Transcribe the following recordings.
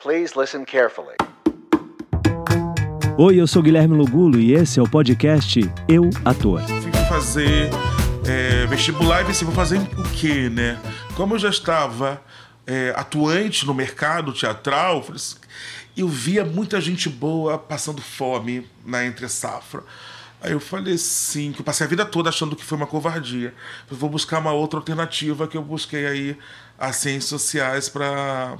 Please listen carefully. Oi, eu sou Guilherme Lugulo e esse é o podcast Eu Ator. Fui fazer é, vestibular e pensei, vou fazer o quê, né? Como eu já estava é, atuante no mercado teatral, eu assim, eu via muita gente boa passando fome na entre safra. Aí eu falei sim, que eu passei a vida toda achando que foi uma covardia. Eu vou buscar uma outra alternativa que eu busquei aí as ciências sociais para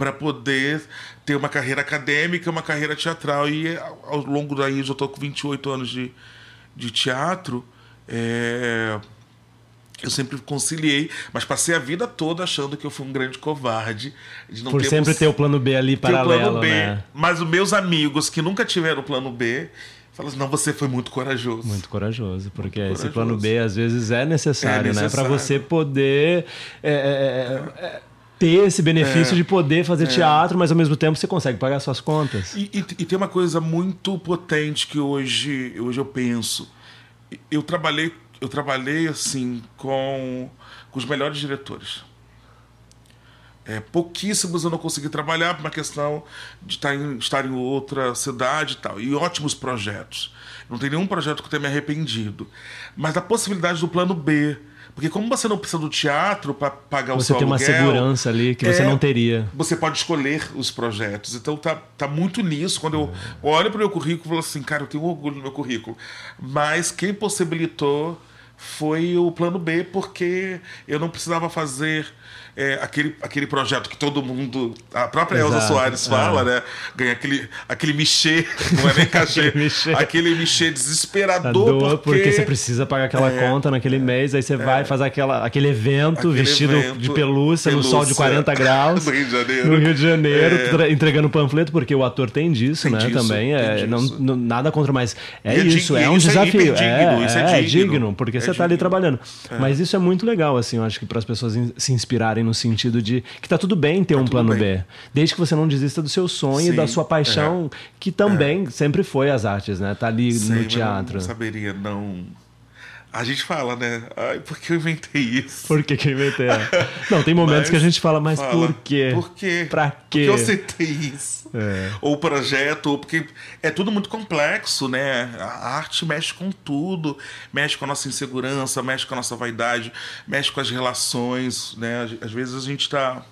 para poder ter uma carreira acadêmica, uma carreira teatral. E ao longo daí, eu já estou com 28 anos de, de teatro, é, eu sempre conciliei, mas passei a vida toda achando que eu fui um grande covarde. De não Por ter sempre ter o plano B ali paralelo, plano B, né? Mas os meus amigos que nunca tiveram o plano B, falam assim, não, você foi muito corajoso. Muito corajoso, porque muito esse corajoso. plano B às vezes é necessário, é necessário. né? Para você poder... É, é, é ter esse benefício é, de poder fazer é. teatro, mas ao mesmo tempo você consegue pagar suas contas. E, e, e, tem uma coisa muito potente que hoje, hoje eu penso. Eu trabalhei, eu trabalhei assim com, com os melhores diretores. É, pouquíssimos eu não consegui trabalhar por uma questão de estar em, estar em outra cidade e tal. E ótimos projetos. Não tem nenhum projeto que eu tenha me arrependido. Mas a possibilidade do plano B, porque como você não precisa do teatro para pagar você o seu aluguel... Você tem uma segurança ali que é, você não teria. Você pode escolher os projetos. Então tá, tá muito nisso. Quando eu olho para o meu currículo, eu falo assim, cara, eu tenho orgulho no meu currículo. Mas quem possibilitou foi o plano B, porque eu não precisava fazer é, aquele, aquele projeto que todo mundo. A própria Exato. Elza Soares fala, é. né? Ganha aquele, aquele michê, não é nem cachê, aquele, michê. aquele michê desesperador. Porque... porque você precisa pagar aquela é, conta naquele mês, aí você vai é. fazer aquela, aquele evento aquele vestido evento, de pelúcia, pelúcia, no sol de 40 graus. no Rio de Janeiro. No Rio de Janeiro, é. entregando panfleto, porque o ator tem disso, tem né? Disso, também. É, não, não, nada contra, mas é isso, é, um isso desafio. É, isso é, digno, digno, porque você está ali trabalhando. Mas isso é muito legal, assim, eu acho que para as pessoas se inspirarem no sentido de que tá tudo bem ter tá um plano bem. B. Desde que você não desista do seu sonho Sim, e da sua paixão, é. que também é. sempre foi as artes, né? Tá ali Sim, no teatro. Eu não saberia não a gente fala, né? Ai, por que eu inventei isso? Por que, que eu inventei? Não, tem momentos mas que a gente fala, mas fala, por quê? Por quê? Pra quê? Porque eu aceitei isso. É. Ou o projeto, ou porque é tudo muito complexo, né? A arte mexe com tudo. Mexe com a nossa insegurança, mexe com a nossa vaidade, mexe com as relações, né? Às vezes a gente tá...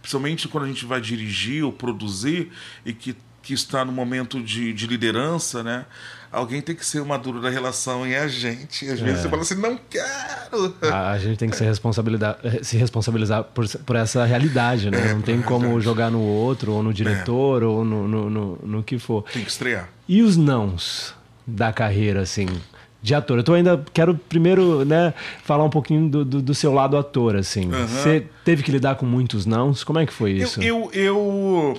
Principalmente quando a gente vai dirigir ou produzir e que, que está no momento de, de liderança, né? alguém tem que ser o maduro da relação e é a gente. Às vezes é. você fala assim, não quero. A, a gente tem que se responsabilizar, se responsabilizar por, por essa realidade, né? É, não tem como jogar no outro, ou no diretor, é. ou no, no, no, no, que for. Tem que estrear. E os nãos da carreira, assim, de ator? Eu tô ainda quero primeiro, né, falar um pouquinho do, do, do seu lado ator, assim. Você uhum. teve que lidar com muitos nãos? Como é que foi isso? eu, eu, eu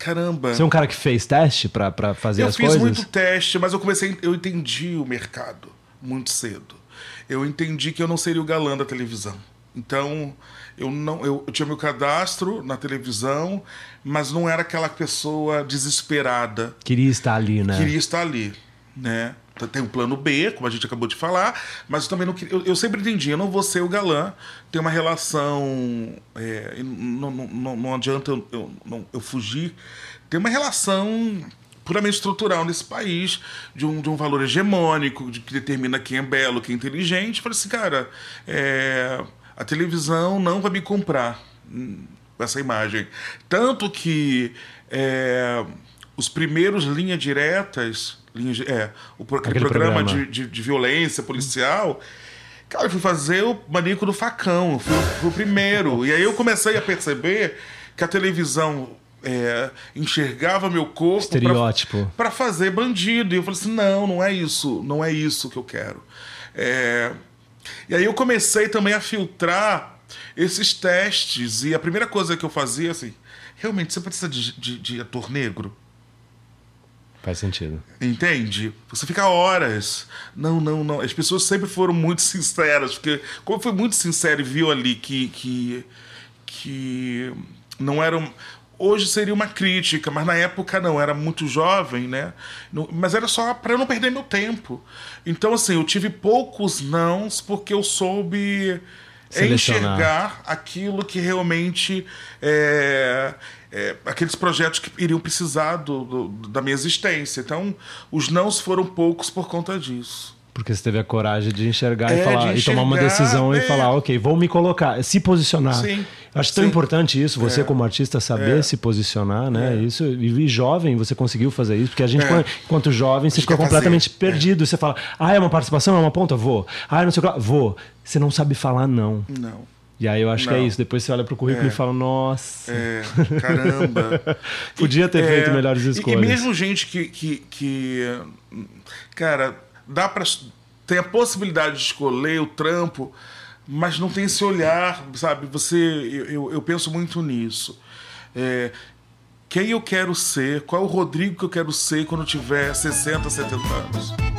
caramba. Você é um cara que fez teste para fazer eu as coisas? Eu fiz muito teste, mas eu comecei, eu entendi o mercado muito cedo. Eu entendi que eu não seria o galã da televisão. Então, eu não, eu, eu tinha meu cadastro na televisão, mas não era aquela pessoa desesperada. Queria estar ali, né? Queria estar ali, né? Tem um plano B, como a gente acabou de falar, mas eu também não. Eu, eu sempre entendi, eu não vou ser o galã, tem uma relação. É, não, não, não adianta eu, eu, não, eu fugir. Tem uma relação puramente estrutural nesse país, de um, de um valor hegemônico, de que determina quem é belo, quem é inteligente. Falei assim, cara, é, a televisão não vai me comprar com essa imagem. Tanto que é, os primeiros linhas diretas é, o, aquele, aquele programa, programa. De, de, de, violência policial. Cara, eu fui fazer o Maníaco do Facão, fui, fui o primeiro. e aí eu comecei a perceber que a televisão é, enxergava meu corpo estereótipo para fazer bandido e eu falei assim não não é isso não é isso que eu quero é... e aí eu comecei também a filtrar esses testes e a primeira coisa que eu fazia assim realmente você precisa de, de, de ator negro Faz sentido. Entende? Você fica horas. Não, não, não. As pessoas sempre foram muito sinceras, porque como foi muito sincero e viu ali que que que não era hoje seria uma crítica, mas na época não, era muito jovem, né? Mas era só para eu não perder meu tempo. Então assim, eu tive poucos nãos porque eu soube enxergar aquilo que realmente é, é, aqueles projetos que iriam precisar do, do, da minha existência. Então, os nãos foram poucos por conta disso. Porque você teve a coragem de enxergar, é, e, falar, enxergar, e tomar uma decisão é. e falar, ok, vou me colocar, se posicionar. Sim, Acho tão sim. importante isso, você é. como artista saber é. se posicionar, né? É. Isso, e jovem, você conseguiu fazer isso, porque a gente, é. enquanto jovem, você fica completamente fazer. perdido. Você fala, ah, é uma participação, é uma ponta? Vou. Ah, não sei o que, vou. Você não sabe falar não. Não. E aí eu acho não. que é isso. Depois você olha pro currículo é. e fala, nossa. É, caramba. Podia ter e, feito é, melhores escolhas. E, e mesmo gente que, que, que. Cara, dá pra. Tem a possibilidade de escolher o trampo, mas não tem esse olhar, sabe? Você. Eu, eu penso muito nisso. É, quem eu quero ser, qual o Rodrigo que eu quero ser quando eu tiver 60, 70 anos.